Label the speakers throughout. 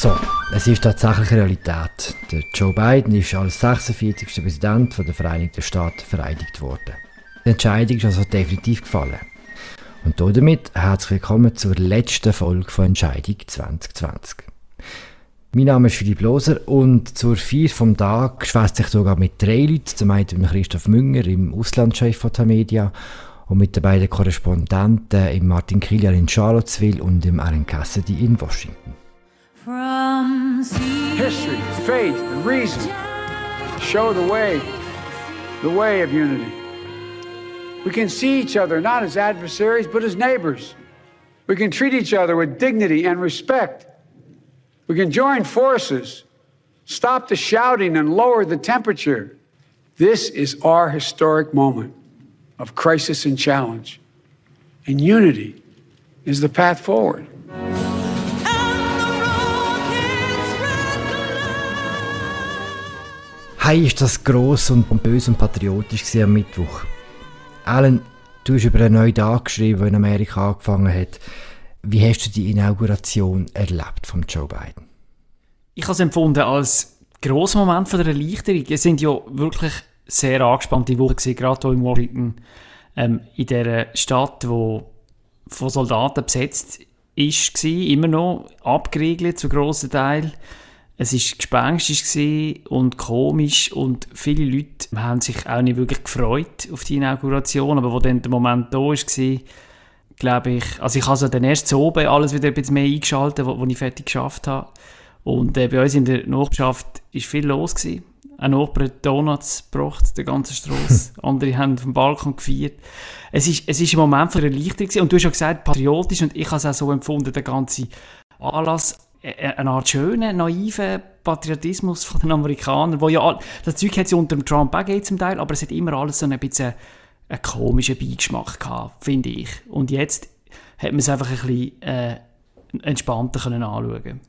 Speaker 1: So, es ist tatsächlich Realität. Der Joe Biden ist als 46. Präsident der Vereinigten Staaten vereidigt worden. Die Entscheidung ist also definitiv gefallen. Und damit herzlich willkommen zur letzten Folge von Entscheidung 2020. Mein Name ist Philipp Loser und zur vier vom Tag schwätze ich sogar mit drei Leuten. Zum einen mit Christoph Münger im Auslandschef von Tamedia und mit den beiden Korrespondenten Martin Kilian in Charlottesville und im Aaron Cassidy in Washington.
Speaker 2: History, faith, and reason show the way, the way of unity. We can see each other not as adversaries, but as neighbors. We can treat each other with dignity and respect. We can join forces, stop the shouting, and lower the temperature. This is our historic moment of crisis and challenge. And unity is the path forward.
Speaker 1: Hey, ist das gross und pompös und patriotisch am Mittwoch. Alan, du hast über einen neuen Tag geschrieben, der in Amerika angefangen hat. Wie hast du die Inauguration erlebt von Joe Biden?
Speaker 3: Ich habe es empfunden als grossen Moment von der Erleichterung. Es sind ja wirklich sehr angespannte Wochen gewesen, gerade hier in Washington, ähm, in dieser Stadt, die von Soldaten besetzt war, immer noch abgeriegelt zu grossen Teil. Es war gespenstisch und komisch und viele Leute haben sich auch nicht wirklich gefreut auf die Inauguration, aber wo dann der Moment da war, glaube ich, also ich habe so dann erst so oben alles wieder ein bisschen mehr eingeschaltet, wo, wo ich fertig geschafft habe. Und äh, bei uns in der Nachbarschaft war viel los. Gewesen. Ein Nachbar Donuts gebracht, der ganze Straße. Andere haben vom Balkon gefeiert. Es ist, es ist ein Moment von Erleichterung Und du hast ja gesagt, patriotisch. Und ich habe es auch so empfunden, der ganze Anlass eine Art schönen, naiven Patriotismus von den Amerikanern, wo ja, das Zeug hat es unter dem Trump auch gegeben zum Teil, aber es hat immer alles so ein bisschen einen komischen Beigeschmack gehabt, finde ich. Und jetzt hat man es einfach ein bisschen äh, entspannter können anschauen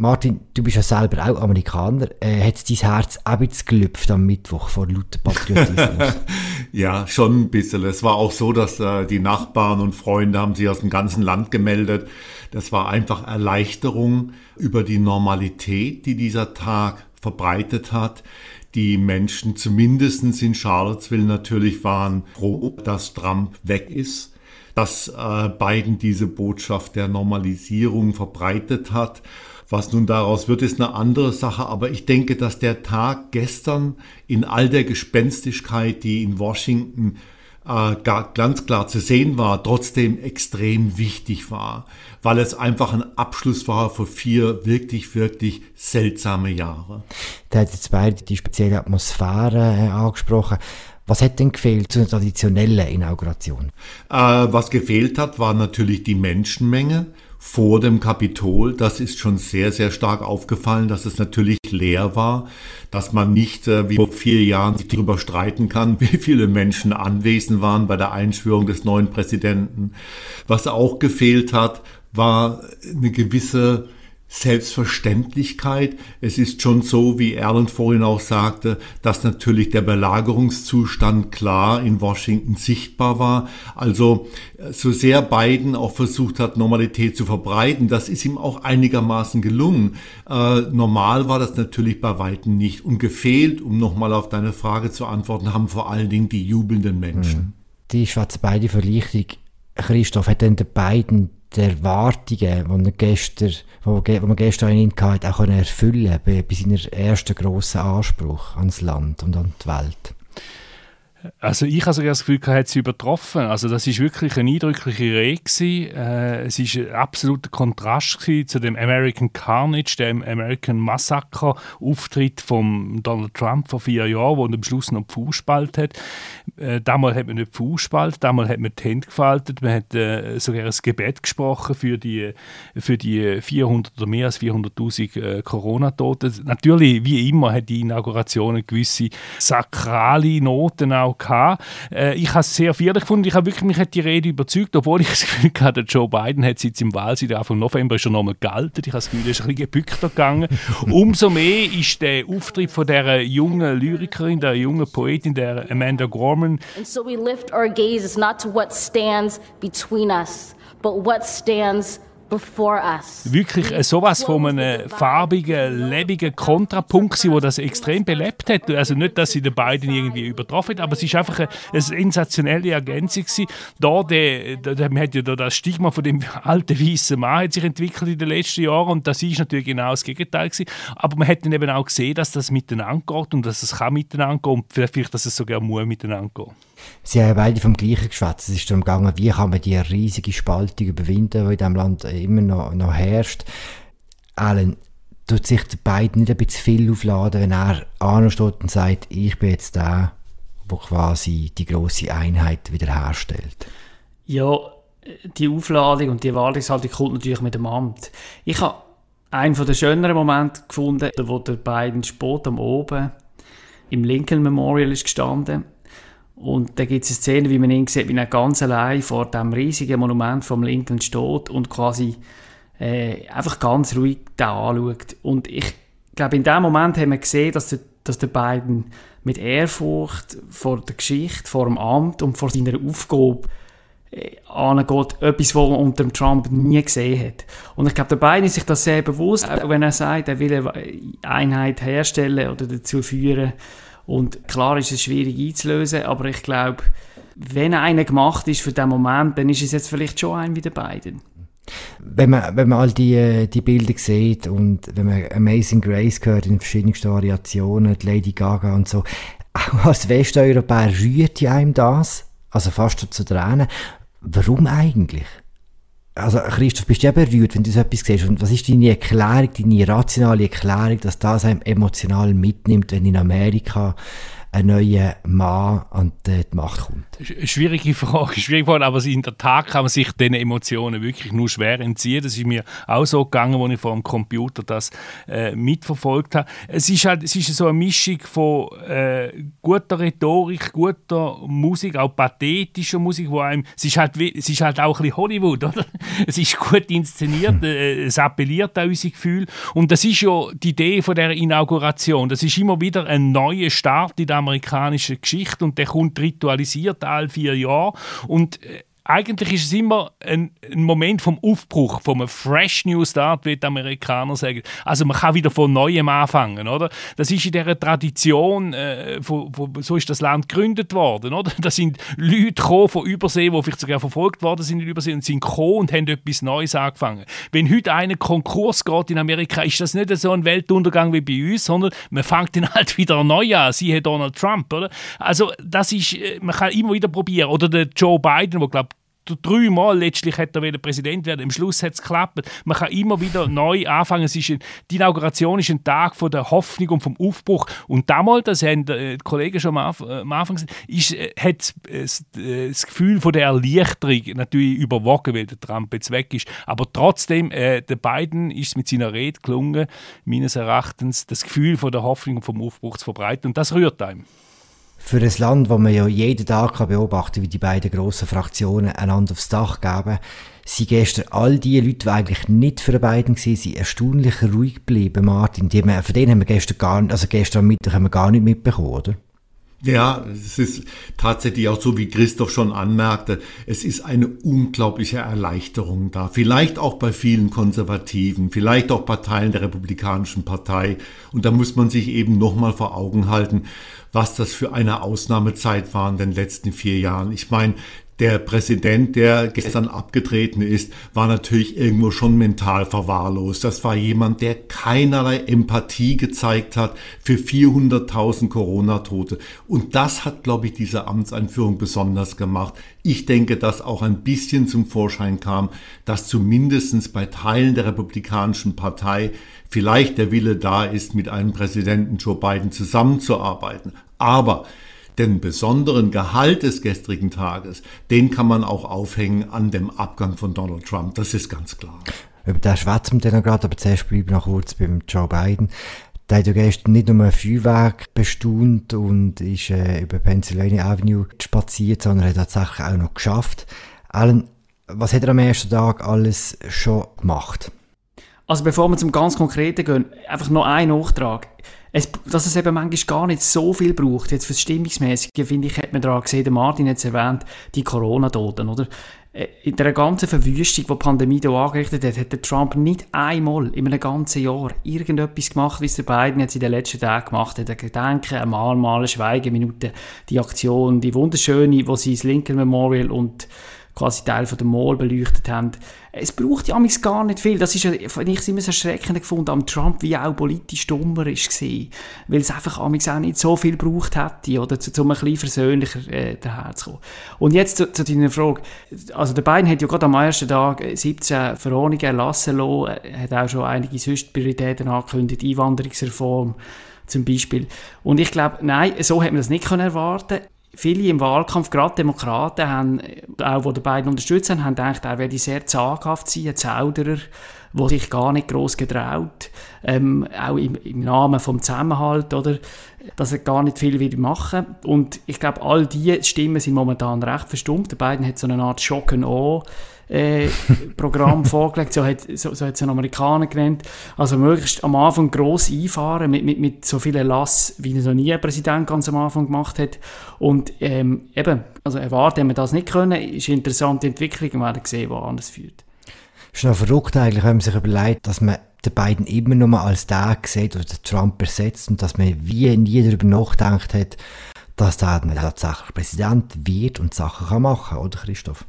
Speaker 1: Martin, du bist ja selber auch Amerikaner. Äh, hat dein Herz auch ein gelüpft am Mittwoch vor lauter Patriotismus?
Speaker 4: ja, schon ein bisschen. Es war auch so, dass äh, die Nachbarn und Freunde haben sich aus dem ganzen Land gemeldet. Das war einfach Erleichterung über die Normalität, die dieser Tag verbreitet hat. Die Menschen, zumindest in Charlottesville natürlich, waren froh, dass Trump weg ist, dass äh, Biden diese Botschaft der Normalisierung verbreitet hat. Was nun daraus wird, ist eine andere Sache, aber ich denke, dass der Tag gestern in all der Gespenstigkeit, die in Washington äh, ganz klar zu sehen war, trotzdem extrem wichtig war, weil es einfach ein Abschluss war für vier wirklich, wirklich seltsame Jahre.
Speaker 1: Da hat jetzt beide die spezielle Atmosphäre äh, angesprochen. Was hat denn gefehlt zur traditionellen Inauguration?
Speaker 4: Äh, was gefehlt hat, war natürlich die Menschenmenge vor dem Kapitol. Das ist schon sehr, sehr stark aufgefallen, dass es natürlich leer war, dass man nicht äh, wie vor vier Jahren sich darüber streiten kann, wie viele Menschen anwesend waren bei der Einschwörung des neuen Präsidenten. Was auch gefehlt hat, war eine gewisse Selbstverständlichkeit. Es ist schon so, wie Erlen vorhin auch sagte, dass natürlich der Belagerungszustand klar in Washington sichtbar war. Also so sehr Biden auch versucht hat, Normalität zu verbreiten, das ist ihm auch einigermaßen gelungen. Äh, normal war das natürlich bei weitem nicht. Und gefehlt, um nochmal auf deine Frage zu antworten, haben vor allen Dingen die jubelnden Menschen. Hm.
Speaker 1: Die schwarze beide Verlichtung, Christoph, hat denn der Biden die Erwartungen, die, gestern, die man gestern in ihm hatte, auch erfüllen bei, bei seiner ersten grossen Anspruch ans Land und an die Welt?
Speaker 5: Also ich habe sogar das Gefühl, er hat sie übertroffen. Also das ist wirklich eine eindrückliche Rede Äh, es ist ein absoluter Kontrast zu dem American Carnage, dem American Massacre Auftritt von Donald Trump vor vier Jahren, wo am Schluss noch die Fußspalt hat. Äh, damals hat man nicht die Fußspalt, damals hat man die Hände gefaltet, man hat äh, sogar ein Gebet gesprochen für die, für die 400 oder mehr als 400'000 äh, Corona-Toten. Natürlich, wie immer, hat die Inauguration eine gewisse sakrale Noten auch gehabt. Äh, ich habe es sehr feierlich gefunden. Ich habe wirklich, mich hat die Rede überzeugt, obwohl ich das Gefühl hatte, Joe Biden hat seit im Wahlsieg Anfang November schon nochmal gealtert. Ich habe das Gefühl, er ist ein bisschen gebückter gegangen. Umso mehr ist der Auftritt von der jungen Lyrikerin, der jungen Poetin, der Amanda Gorman. And so we lift our gaze not to what stands between us, but what stands wirklich äh, sowas von einem farbigen, lebigen Kontrapunkt war, wo das extrem belebt hat. Also nicht, dass sie den beiden irgendwie übertroffen hat, aber es ist einfach eine, eine sensationelle Ergänzung. Da, der, der, man hat ja da das Stigma von dem alten weißen Mann hat sich entwickelt in den letzten Jahren und das ist natürlich genau das Gegenteil gewesen. Aber man hat dann eben auch gesehen, dass das miteinander geht und dass es kann miteinander gehen und vielleicht, dass es sogar muss miteinander gehen.
Speaker 1: Sie haben beide vom gleichen geschwätzt. Es ist darum gegangen, wie kann man die riesige Spaltung überwinden, die in diesem Land immer noch, noch herrscht. Alan, tut sich der beiden nicht ein bisschen viel aufladen, wenn er ansteht und sagt, ich bin jetzt der, der quasi die große Einheit wiederherstellt?
Speaker 3: Ja, die Aufladung und die Erwartungshaltung kommt natürlich mit dem Amt. Ich habe einen der schöneren Momente gefunden, wo der beiden Spot am Oben im Lincoln Memorial ist gestanden und da gibt es eine Szene, wie man ihn sieht, wie er ganz allein vor dem riesigen Monument vom Lincoln steht und quasi äh, einfach ganz ruhig da anschaut. Und ich glaube, in dem Moment haben wir gesehen, dass der, dass der beiden mit Ehrfurcht vor der Geschichte, vor dem Amt und vor seiner Aufgabe äh, angeht, etwas, was man unter Trump nie gesehen hat. Und ich glaube, der beiden ist sich das sehr bewusst, wenn er sagt, er will eine Einheit herstellen oder dazu führen, und klar ist es schwierig einzulösen, aber ich glaube, wenn einer gemacht ist für den Moment, dann ist es jetzt vielleicht schon ein wie der beiden.
Speaker 1: Wenn man, wenn man all die, äh, die Bilder sieht und wenn man Amazing Grace hört in verschiedensten Variationen, Lady Gaga und so, auch als Westeuropäer rührt einem das, also fast zu Tränen. Warum eigentlich? Also Christoph, bist du ja berührt, wenn du so etwas siehst? Und was ist deine Erklärung, deine rationale Erklärung, dass das einem emotional mitnimmt, wenn in Amerika ein neuer Mann an die Macht kommt?
Speaker 5: Schwierige Frage, schwierige Frage, aber in der Tat kann man sich den Emotionen wirklich nur schwer entziehen. Das ist mir auch so gegangen, als ich vor dem Computer das äh, mitverfolgt habe. Es ist halt, es ist so eine Mischung von äh, guter Rhetorik, guter Musik, auch pathetischer Musik, wo einem, es ist halt, es ist halt auch ein bisschen Hollywood, oder? Es ist gut inszeniert, äh, es appelliert an unsere Gefühle und das ist ja die Idee von der Inauguration. Das ist immer wieder ein neuer Start in der amerikanischen Geschichte und der kommt ritualisiert alle vier Jahre. Und äh, eigentlich ist es immer ein, ein, Moment vom Aufbruch, vom Fresh New Start, wie die Amerikaner sagen. Also man kann wieder von Neuem anfangen, oder? Das ist in dieser Tradition, äh, wo, wo, so ist das Land gegründet worden, oder? Da sind Leute gekommen von Übersee, die vielleicht sogar verfolgt worden sind in Übersee und sind gekommen und haben etwas Neues angefangen. Wenn heute einer Konkurs geht in Amerika, ist das nicht so ein Weltuntergang wie bei uns, sondern man fängt dann halt wieder neu an, siehe Donald Trump, oder? Also das ist, äh, man kann immer wieder probieren. Oder der Joe Biden, der glaube dreimal letztlich hätte er Präsident werden. Am Schluss hat es geklappt. Man kann immer wieder neu anfangen. Es ist ein, die Inauguration ist ein Tag von der Hoffnung und vom Aufbruch. Und damals, das haben die Kollegen schon am, Anfang gesagt, ist, äh, hat das, äh, das Gefühl von der Erleichterung natürlich überwogen, weil der Trump jetzt weg ist. Aber trotzdem, äh, der Biden ist mit seiner Rede gelungen, meines Erachtens das Gefühl von der Hoffnung und vom Aufbruch zu verbreiten. Und das rührt einem
Speaker 1: für ein Land, wo man ja jeden Tag kann beobachten kann, wie die beiden grossen Fraktionen einander aufs Dach geben, sind gestern all die Leute, die eigentlich nicht für beiden waren, sind erstaunlich ruhig geblieben, Martin. Die haben, von denen haben wir gestern gar nicht, also gestern Mittag haben wir gar nicht mitbekommen, oder?
Speaker 4: Ja, es ist tatsächlich auch so, wie Christoph schon anmerkte, es ist eine unglaubliche Erleichterung da. Vielleicht auch bei vielen Konservativen, vielleicht auch bei Teilen der Republikanischen Partei. Und da muss man sich eben nochmal vor Augen halten, was das für eine Ausnahmezeit war in den letzten vier Jahren. Ich meine, der Präsident, der gestern abgetreten ist, war natürlich irgendwo schon mental verwahrlost. Das war jemand, der keinerlei Empathie gezeigt hat für 400.000 Corona-Tote. Und das hat, glaube ich, diese Amtseinführung besonders gemacht. Ich denke, dass auch ein bisschen zum Vorschein kam, dass zumindest bei Teilen der Republikanischen Partei vielleicht der Wille da ist, mit einem Präsidenten Joe Biden zusammenzuarbeiten. Aber den besonderen Gehalt des gestrigen Tages, den kann man auch aufhängen an dem Abgang von Donald Trump. Das ist ganz klar.
Speaker 1: Über den schwätzen wir dann gerade, aber zuerst bleiben wir noch kurz beim Joe Biden. Der hat ja gestern nicht nur ein Feuerwerk bestaunt und ist äh, über Pennsylvania Avenue spaziert, sondern hat tatsächlich auch noch geschafft. Alan, was hat er am ersten Tag alles schon gemacht?
Speaker 3: Also bevor wir zum ganz Konkreten gehen, einfach noch ein Nachtrag es, dass es eben manchmal gar nicht so viel braucht. Jetzt fürs Stimmungsmäßige, finde ich, hat man daran gesehen, der Martin hat es erwähnt, die Corona-Toten, oder? äh, in der ganzen Verwüstung, die die Pandemie hier angerichtet hat, hat der Trump nicht einmal in einem ganzen Jahr irgendetwas gemacht, wie es der Biden jetzt in den letzten Tagen gemacht hat. Ein Gedenken, ein Mahnmal, eine Schweigeminute, die Aktion, die wunderschöne, wo sie das Lincoln Memorial und quasi Teil von der Mall beleuchtet haben. Es braucht ja gar nicht viel. Das ist ja, ich immer so erschreckend gefunden am Trump, wie auch politisch dummer ist Weil es einfach auch nicht so viel braucht hätte, oder, zu, um ein bisschen versöhnlicher äh, daherzukommen. Und jetzt zu, zu deiner Frage. Also der Biden hat ja gerade am ersten Tag 17 Verordnungen erlassen lassen, hat auch schon einige sonst Prioritäten angekündigt, Einwanderungsreform zum Beispiel. Und ich glaube, nein, so hat man das nicht können erwarten viele im Wahlkampf, gerade Demokraten, haben, auch die beiden unterstützt haben, haben gedacht, er werde sehr zaghaft sein, ein Zauderer, der sich gar nicht gross getraut, ähm, auch im, im, Namen vom Zusammenhalt, oder, dass er gar nicht viel will machen Und ich glaube, all diese Stimmen sind momentan recht verstummt. Der beiden hat so eine Art Shock and Awe äh, Programm vorgelegt, so hat, so, so hat es ein Amerikaner genannt. Also möglichst am Anfang gross einfahren, mit, mit, mit so viel Erlass, wie noch nie ein Präsident ganz am Anfang gemacht hat. Und ähm, eben, also erwarten wir das nicht können, ist eine interessante Entwicklung, wir werden sehen, wo anders führt.
Speaker 1: Es ist noch verrückt eigentlich, wenn man sich überlegt, dass man den beiden immer nur mal als der sieht, der Trump ersetzt und dass man wie nie darüber nachgedacht hat, dass der tatsächlich Präsident wird und Sachen kann machen, oder Christoph?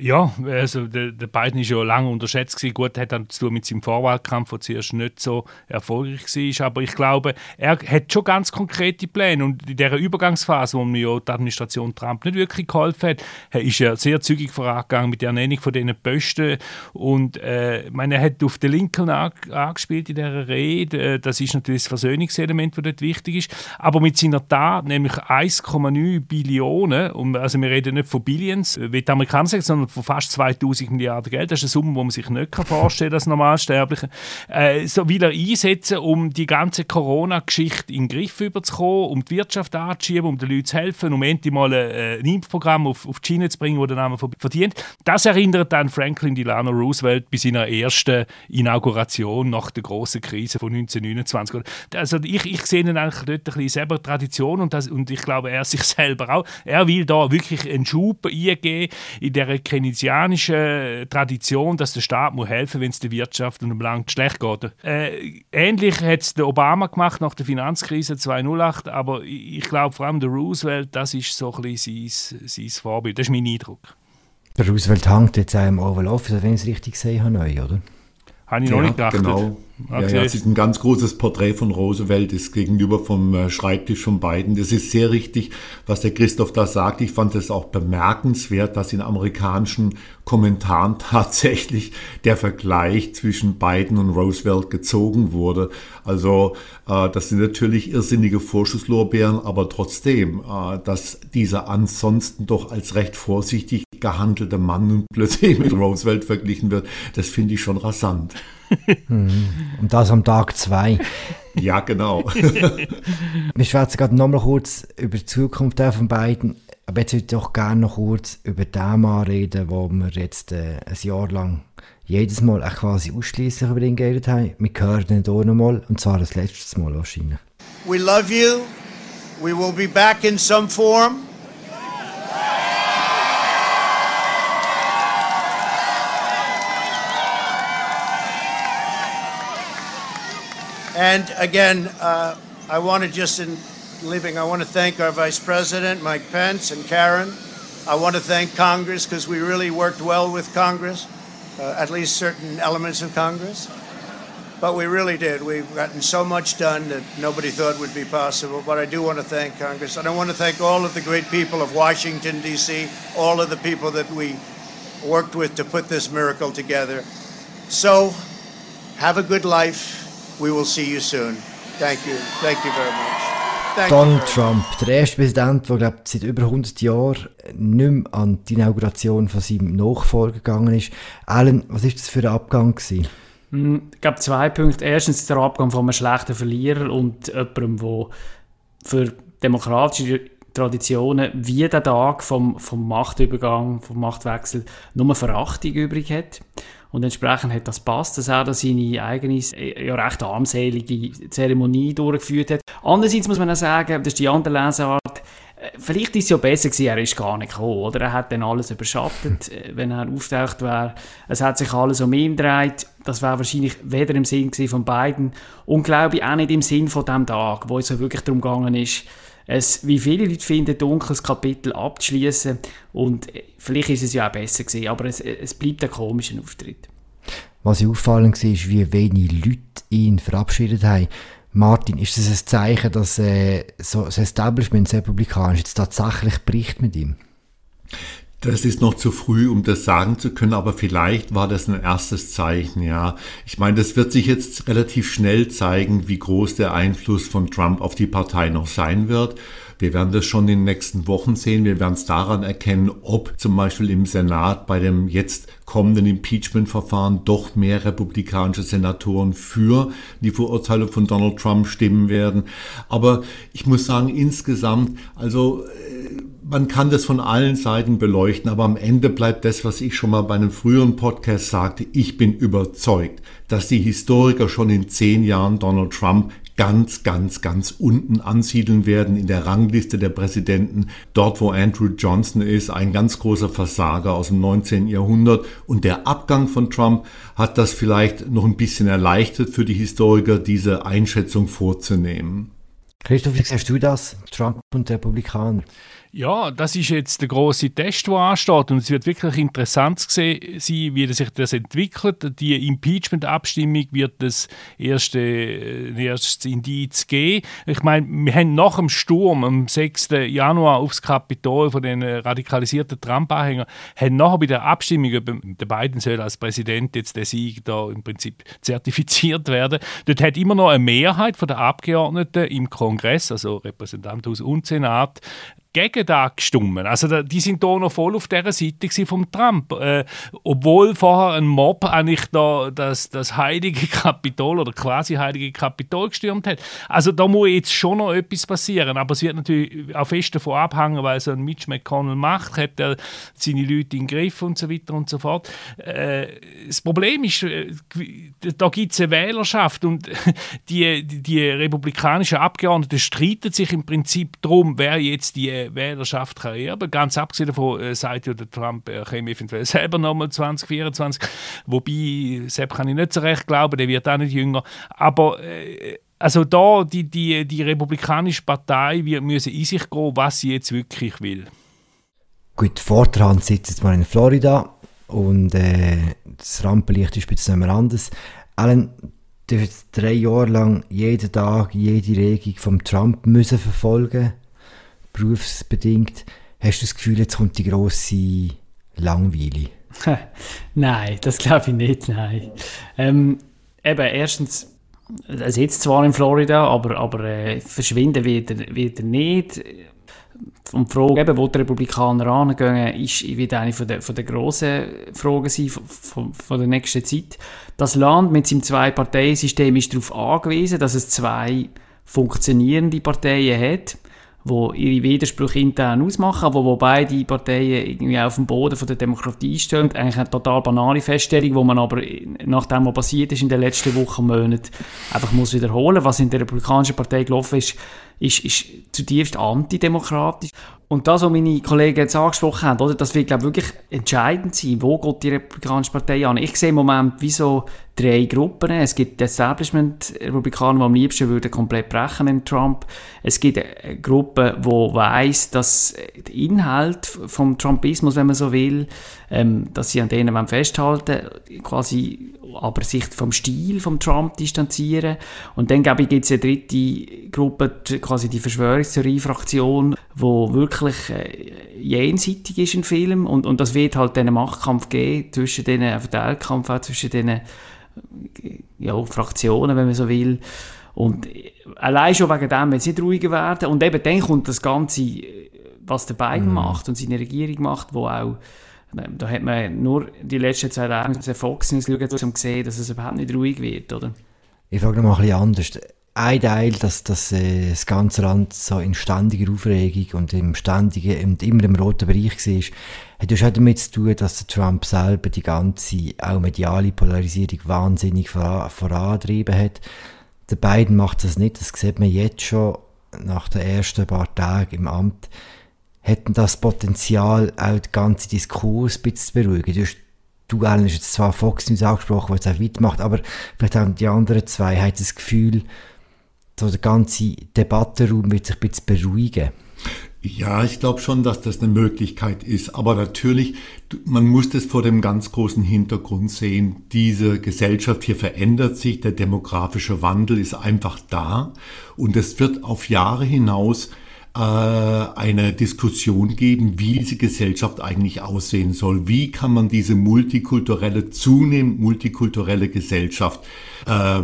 Speaker 5: Ja, also der, der Biden ist ja lange unterschätzt gewesen. Gut, hat dann zu tun mit seinem Vorwahlkampf, der zuerst nicht so erfolgreich war. Aber ich glaube, er hat schon ganz konkrete Pläne. Und in dieser Übergangsphase, wo mir ja die Administration Trump nicht wirklich geholfen hat, ist er sehr zügig vorangegangen mit der Ernennung von diesen Posten. Und äh, meine, er hat auf den Lincoln angespielt in dieser Rede. Äh, das ist natürlich das Versöhnungselement, das dort wichtig ist. Aber mit seiner Tat, nämlich 1,9 Billionen, also wir reden nicht von Billions, äh, wie die Amerikaner sagen, sondern von fast 2000 Milliarden Geld. Das ist eine Summe, die man sich nicht vorstellen kann als Normalsterbliche. Äh, so will er einsetzen, um die ganze Corona-Geschichte in den Griff überzukommen, um die Wirtschaft anzuschieben, um den Leuten zu helfen, um endlich mal ein, ein Impfprogramm auf, auf die Schiene zu bringen, das der Name verdient. Das erinnert an Franklin Delano Roosevelt bei seiner ersten Inauguration nach der großen Krise von 1929. Also ich, ich sehe ihn eigentlich dort ein bisschen selber Tradition und, das, und ich glaube, er sich selber auch. Er will da wirklich einen Schub eingeben in der keynesianische Tradition, dass der Staat muss helfen wenn es der Wirtschaft und dem Land schlecht geht. Äh, ähnlich hat es Obama gemacht nach der Finanzkrise 2008, aber ich glaube vor allem der Roosevelt, das ist so ein bisschen sein, sein Vorbild. Das ist mein Eindruck.
Speaker 1: Der Roosevelt hängt jetzt auch im Oval Office, wenn ich es richtig sehe, neu, oder?
Speaker 5: Habe ich ja, noch nicht gedacht.
Speaker 4: Genau. Okay. Ja, ja, es ist ein ganz großes Porträt von Roosevelt, ist gegenüber vom äh, Schreibtisch von beiden. Das ist sehr richtig, was der Christoph da sagt. Ich fand es auch bemerkenswert, dass in amerikanischen Kommentaren tatsächlich der Vergleich zwischen Biden und Roosevelt gezogen wurde. Also äh, das sind natürlich irrsinnige Vorschusslorbeeren, aber trotzdem, äh, dass dieser ansonsten doch als recht vorsichtig gehandelte Mann nun plötzlich mit Roosevelt verglichen wird, das finde ich schon rasant.
Speaker 1: Und das am Tag zwei.
Speaker 4: Ja, genau.
Speaker 1: wir schwätzen gerade noch mal kurz über die Zukunft von beiden. Aber jetzt würde ich doch gerne noch kurz über den Mann reden, wo wir jetzt äh, ein Jahr lang jedes Mal quasi ausschließlich über ihn geredet haben. Wir hören ihn hier noch mal, und zwar das letzte Mal wahrscheinlich.
Speaker 6: We love you. We will be back in some form. And again, uh, I want to just, in leaving, I want to thank our Vice President, Mike Pence, and Karen. I want to thank Congress because we really worked well with Congress, uh, at least certain elements of Congress. But we really did. We've gotten so much done that nobody thought would be possible. But I do want to thank Congress. And I want to thank all of the great people of Washington, D.C., all of the people that we worked with to put this miracle together. So, have a good life. We will see you soon. Thank you. Thank you very much. Thank
Speaker 1: Donald Trump, der erste Präsident, der glaub, seit über 100 Jahren nicht mehr an die Inauguration von seinem Nachfolger gegangen ist. Alan, was ist das für ein Abgang gewesen?
Speaker 3: Hm, ich glaube zwei Punkte. Erstens der Abgang von einem schlechten Verlierer und jemandem, der für demokratische Traditionen wie der Tag vom, vom Machtübergang, vom Machtwechsel nur Verachtung übrig hat. Und entsprechend hat das passt, dass er da seine eigene, ja recht armselige Zeremonie durchgeführt hat. Andererseits muss man auch sagen, das ist die andere Lesart, vielleicht ist es ja besser gewesen, er ist gar nicht gekommen, oder? Er hat dann alles überschattet, äh, wenn er auftaucht wäre. Es hat sich alles um ihn gedreht. Das wäre wahrscheinlich weder im Sinn von beiden und glaube ich auch nicht im Sinn von dem Tag, wo es ja wirklich darum gegangen ist, es, wie viele Leute finden, dunkles Kapitel abzuschließen und äh, vielleicht ist es ja auch besser gewesen, aber es, es bleibt ein komischer Auftritt.
Speaker 1: Was auffallend war, ist, wie wenig Leute ihn verabschiedet haben. Martin, ist das ein Zeichen, dass äh, so das Establishment des Republikaners jetzt tatsächlich bricht mit ihm?
Speaker 4: Das ist noch zu früh, um das sagen zu können, aber vielleicht war das ein erstes Zeichen, ja. Ich meine, das wird sich jetzt relativ schnell zeigen, wie groß der Einfluss von Trump auf die Partei noch sein wird. Wir werden das schon in den nächsten Wochen sehen. Wir werden es daran erkennen, ob zum Beispiel im Senat bei dem jetzt kommenden Impeachment-Verfahren doch mehr republikanische Senatoren für die Verurteilung von Donald Trump stimmen werden. Aber ich muss sagen, insgesamt, also äh, man kann das von allen Seiten beleuchten, aber am Ende bleibt das, was ich schon mal bei einem früheren Podcast sagte. Ich bin überzeugt, dass die Historiker schon in zehn Jahren Donald Trump ganz, ganz, ganz unten ansiedeln werden in der Rangliste der Präsidenten. Dort, wo Andrew Johnson ist, ein ganz großer Versager aus dem 19. Jahrhundert. Und der Abgang von Trump hat das vielleicht noch ein bisschen erleichtert für die Historiker, diese Einschätzung vorzunehmen.
Speaker 1: Christoph, wie siehst du das? Trump und Republikaner?
Speaker 5: Ja, das ist jetzt der große Test, der ansteht und es wird wirklich interessant sein, wie sich das entwickelt. Die Impeachment-Abstimmung wird das erste, äh, erstes Indiz geben. Ich meine, wir haben nach dem Sturm am 6. Januar aufs Kapitol von den radikalisierten Trump-Anhängern, haben nachher bei der Abstimmung, ob der Biden soll als Präsident jetzt der Sieg da im Prinzip zertifiziert werden, dort hat immer noch eine Mehrheit der Abgeordneten im Kongress, also Repräsentantenhaus und Senat, gegen das gestimmt. Also die sind da noch voll auf der Seite von Trump, äh, obwohl vorher ein Mob eigentlich da das, das heilige Kapitol oder quasi heilige Kapitol gestürmt hat. Also da muss jetzt schon noch etwas passieren, aber es wird natürlich auch fest davon abhängen, weil so ein Mitch McConnell macht, hat er seine Leute in den Griff und so weiter und so fort. Äh, das Problem ist, äh, da gibt es eine Wählerschaft und die, die, die republikanischen Abgeordneten streiten sich im Prinzip darum, wer jetzt die Wählerschaft kann erben. Ganz abgesehen davon äh, sagt ja der Trump, er käme eventuell selber nochmal 2024. Wobei, Sepp kann ich nicht so recht glauben, der wird auch nicht jünger. Aber äh, also da, die, die, die Republikanische Partei wird müssen in sich gehen, was sie jetzt wirklich will.
Speaker 1: Gut, Vorderhand sitzt jetzt mal in Florida und äh, das Rampenlicht ist ein bisschen anders. Alan, du hast drei Jahre lang jeden Tag jede Regung von Trump müssen verfolgen berufsbedingt, hast du das Gefühl, jetzt kommt die grosse Langweile?
Speaker 3: nein, das glaube ich nicht, nein. Ähm, eben, erstens, er sitzt zwar in Florida, aber, aber äh, verschwinden er, wird er nicht. Und die Frage, eben, wo die Republikaner angehen, ist, wird eine von der, von der grossen Fragen sein von, von, von der nächsten Zeit. Das Land mit seinem Zwei-Parteien-System ist darauf angewiesen, dass es zwei funktionierende Parteien hat wo ihre Widersprüche intern ausmachen, aber wo beide Parteien irgendwie auf dem Boden von der Demokratie stehen. Eigentlich eine total banale Feststellung, wo man aber nach dem, was passiert ist in den letzten Wochen, Monaten, einfach muss wiederholen. Was in der Republikanischen Partei gelaufen ist, ist, ist zutiefst antidemokratisch. Und das, was meine Kollegen jetzt angesprochen haben, oder, das wird, glaube ich, wirklich entscheidend sein. Wo geht die Republikanische Partei an? Ich sehe im Moment wie so drei Gruppen. Es gibt Establishment-Republikaner, die am liebsten würden komplett brechen mit Trump. Es gibt eine Gruppe, die weiss, dass der Inhalt vom Trumpismus, wenn man so will, ähm, dass sie an denen festhalten quasi aber sich vom Stil vom Trump distanzieren. Und dann, glaube ich, gibt es eine dritte Gruppe, quasi die Verschwörungstheorie-Fraktion, wo wirklich äh, jenseitig ist im Film und, und das wird halt diesen Machtkampf geben zwischen den, äh, Verteilkampf auch zwischen den ja, Fraktionen, wenn man so will. Und allein schon wegen dem wird es nicht ruhiger werden. Und eben dann kommt das Ganze, was der Biden mhm. macht und seine Regierung macht, wo auch da hat man nur die letzten zwei Tage Fox News geschaut, um zu sehen, dass es überhaupt nicht ruhig wird, oder?
Speaker 1: Ich frage noch mal ein bisschen anders. Ein Teil, dass, dass äh, das ganze Land so in ständiger Aufregung und im ständigen und immer im roten Bereich war, hat auch damit zu tun, dass Trump selber die ganze, auch mediale Polarisierung wahnsinnig voran, vorantrieben hat. Der Biden macht das nicht, das sieht man jetzt schon nach den ersten paar Tagen im Amt. hätten das Potenzial, auch den ganzen Diskurs ein bisschen zu beruhigen. Du, hast, du Alan, hast jetzt zwar Fox News angesprochen, der es auch weit macht, aber vielleicht haben die anderen zwei haben das Gefühl, so der ganze Debattenraum wird sich ein bisschen beruhigen.
Speaker 4: Ja, ich glaube schon, dass das eine Möglichkeit ist. Aber natürlich, man muss das vor dem ganz großen Hintergrund sehen. Diese Gesellschaft hier verändert sich, der demografische Wandel ist einfach da und es wird auf Jahre hinaus äh, eine Diskussion geben, wie diese Gesellschaft eigentlich aussehen soll. Wie kann man diese multikulturelle, zunehmend multikulturelle Gesellschaft äh,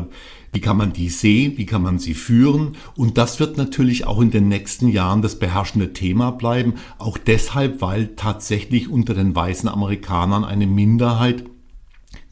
Speaker 4: wie kann man die sehen? Wie kann man sie führen? Und das wird natürlich auch in den nächsten Jahren das beherrschende Thema bleiben. Auch deshalb, weil tatsächlich unter den weißen Amerikanern eine Minderheit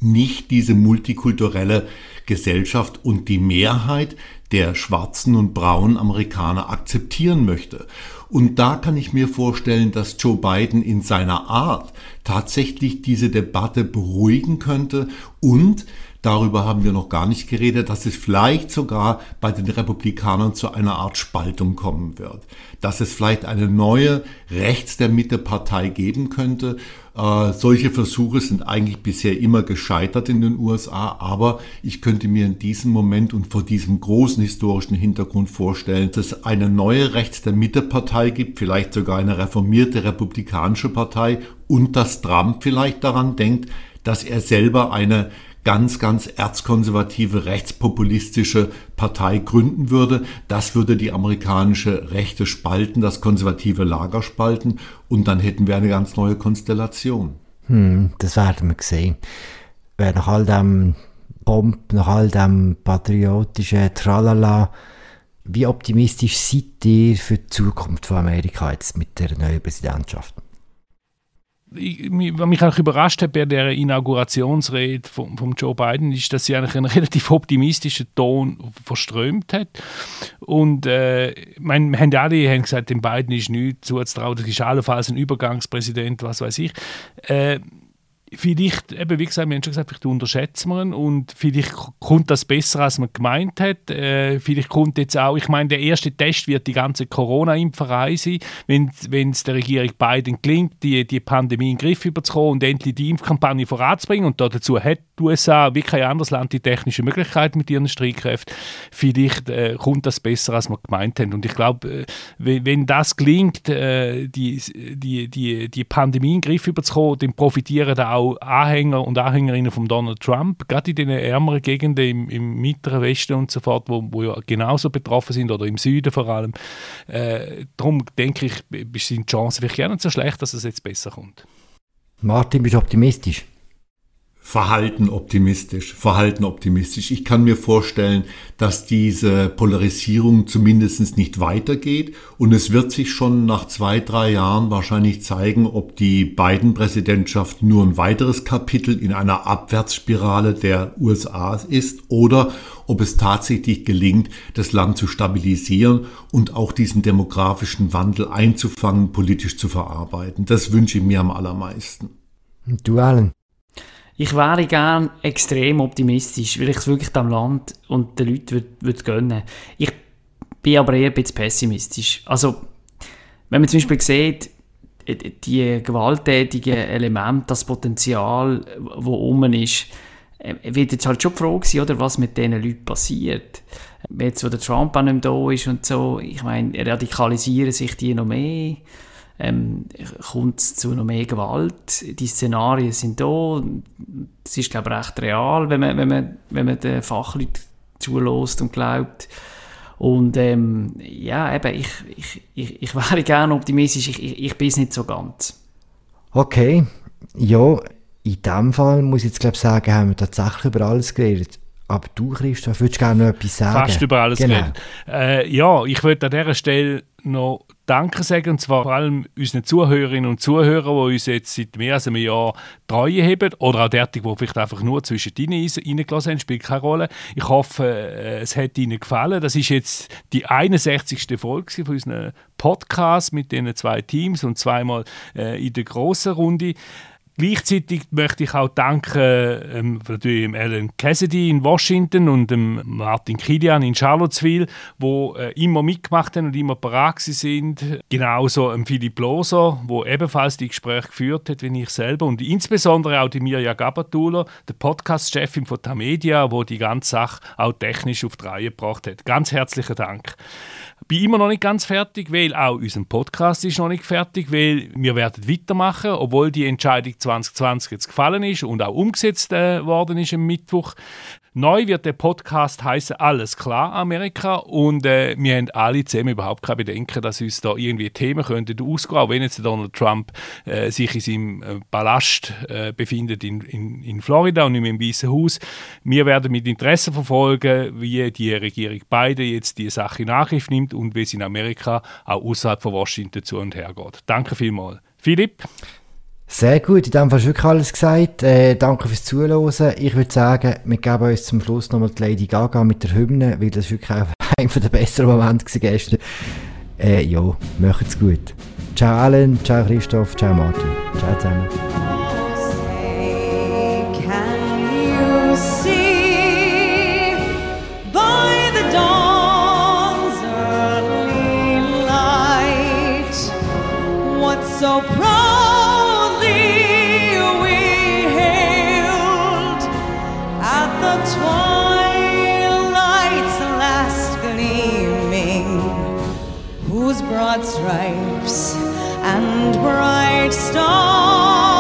Speaker 4: nicht diese multikulturelle Gesellschaft und die Mehrheit der schwarzen und braunen Amerikaner akzeptieren möchte. Und da kann ich mir vorstellen, dass Joe Biden in seiner Art tatsächlich diese Debatte beruhigen könnte und Darüber haben wir noch gar nicht geredet, dass es vielleicht sogar bei den Republikanern zu einer Art Spaltung kommen wird. Dass es vielleicht eine neue Rechts der Mitte Partei geben könnte. Äh, solche Versuche sind eigentlich bisher immer gescheitert in den USA, aber ich könnte mir in diesem Moment und vor diesem großen historischen Hintergrund vorstellen, dass es eine neue Rechts der Mitte Partei gibt, vielleicht sogar eine reformierte republikanische Partei und dass Trump vielleicht daran denkt, dass er selber eine ganz, ganz erzkonservative, rechtspopulistische Partei gründen würde. Das würde die amerikanische Rechte spalten, das konservative Lager spalten und dann hätten wir eine ganz neue Konstellation.
Speaker 1: Hm, das werden wir sehen. Wer nach all dem Pomp, nach all dem patriotischen Tralala, wie optimistisch seid ihr für die Zukunft von Amerika jetzt mit der neuen Präsidentschaft?
Speaker 5: Was mich auch überrascht hat bei der Inaugurationsrede von, von Joe Biden, ist, dass sie eigentlich einen relativ optimistischen Ton verströmt hat. Und äh, mein, wir haben alle haben gesagt, dem Biden ist nichts zuzutrauen, das ist allenfalls ein Übergangspräsident, was weiß ich. Äh, vielleicht, eben wie gesagt, wir haben schon gesagt, vielleicht unterschätzen wir ihn und vielleicht kommt das besser, als man gemeint hat. Äh, vielleicht kommt jetzt auch, ich meine, der erste Test wird die ganze Corona-Impferei sein, wenn es der Regierung Biden gelingt, die, die Pandemie in den Griff überzukommen und endlich die Impfkampagne voranzubringen und dazu hat die USA wie kein anderes Land die technische Möglichkeit mit ihren Streitkräften. Vielleicht äh, kommt das besser, als man gemeint haben. Und ich glaube, äh, wenn, wenn, das gelingt, äh, die, die, die, die Pandemie in den Griff überzukommen, dann profitieren da auch Anhänger und Anhängerinnen von Donald Trump, gerade in den ärmeren Gegenden im, im Mittleren Westen und so fort, wo, wo ja genauso betroffen sind oder im Süden vor allem. Äh, darum denke ich, sind die Chancen vielleicht gar nicht so schlecht, dass es jetzt besser kommt.
Speaker 1: Martin, bist du optimistisch?
Speaker 4: Verhalten optimistisch, Verhalten optimistisch. Ich kann mir vorstellen, dass diese Polarisierung zumindest nicht weitergeht und es wird sich schon nach zwei, drei Jahren wahrscheinlich zeigen, ob die beiden Präsidentschaft nur ein weiteres Kapitel in einer Abwärtsspirale der USA ist oder ob es tatsächlich gelingt, das Land zu stabilisieren und auch diesen demografischen Wandel einzufangen, politisch zu verarbeiten. Das wünsche ich mir am allermeisten.
Speaker 1: Du, Alan?
Speaker 3: Ich wäre gern extrem optimistisch, weil ich es wirklich dem Land und den Leuten würde, würde gönnen. Ich bin aber eher ein bisschen pessimistisch. Also, wenn man zum Beispiel sieht, die gewalttätigen Elemente, das Potenzial, das um ist, äh, wird jetzt halt schon die Frage sein, oder, was mit diesen Leuten passiert. Jetzt, wo der Trump auch nicht mehr da ist und so, ich meine, radikalisieren sich die noch mehr ähm, kommt es zu noch mehr Gewalt. Die Szenarien sind da. Es ist, glaube ich, recht real, wenn man, wenn man, wenn man den Fachleuten zulässt und glaubt. Und ähm, ja, eben, ich, ich, ich, ich wäre gerne optimistisch, ich, ich, ich bin es nicht so ganz.
Speaker 1: Okay, ja, in dem Fall muss ich jetzt glaube sagen, haben wir tatsächlich über alles geredet. Aber du, Christoph, würdest gerne noch etwas sagen?
Speaker 5: Fast über alles genau. Äh, ja, ich würde an dieser Stelle noch Danke sagen, und zwar vor allem unseren Zuhörerinnen und Zuhörern, die uns jetzt seit mehr als einem Jahr Treue haben, oder auch derartig, die vielleicht einfach nur zwischen ihnen reingelassen haben, spielt keine Rolle. Ich hoffe, äh, es hat Ihnen gefallen. Das ist jetzt die 61. Folge von unserem Podcast mit diesen zwei Teams und zweimal äh, in der grossen Runde Gleichzeitig möchte ich auch danken ähm, natürlich Alan Cassidy in Washington und dem Martin Kilian in Charlottesville, wo äh, immer mitgemacht haben und immer parat sind. Genauso ähm, Philipp Loser, wo ebenfalls die Gespräche geführt hat, wie ich selber. Und insbesondere auch die Mirja Gabatuller, der Podcast-Chefin von Tamedia, wo die ganze Sache auch technisch auf die Reihe gebracht hat. Ganz herzlichen Dank bin immer noch nicht ganz fertig, weil auch unser Podcast ist noch nicht fertig, weil wir werden weitermachen, obwohl die Entscheidung 2020 jetzt gefallen ist und auch umgesetzt äh, worden ist am Mittwoch. Neu wird der Podcast heißen Alles klar Amerika und äh, wir haben alle zusammen überhaupt keine Bedenken, dass uns da irgendwie Themen könnten ausgehen, auch wenn jetzt Donald Trump äh, sich in seinem äh, Palast äh, befindet in, in, in Florida und im Weißen Haus. Wir werden mit Interesse verfolgen, wie die Regierung beide jetzt die Sache in Angriff nimmt und wie es in Amerika auch außerhalb von Washington zu und her geht. Danke vielmals. Philipp?
Speaker 1: Sehr gut, in dem Fall ist wirklich alles gesagt. Äh, danke fürs Zuhören. Ich würde sagen, wir geben uns zum Schluss nochmal die Lady Gaga mit der Hymne, weil das wirklich auch einer der besseren Momente war gestern. Äh, ja, macht's gut. Ciao Alan, ciao Christoph, ciao Martin. Ciao zusammen.
Speaker 7: Broad stripes and bright stars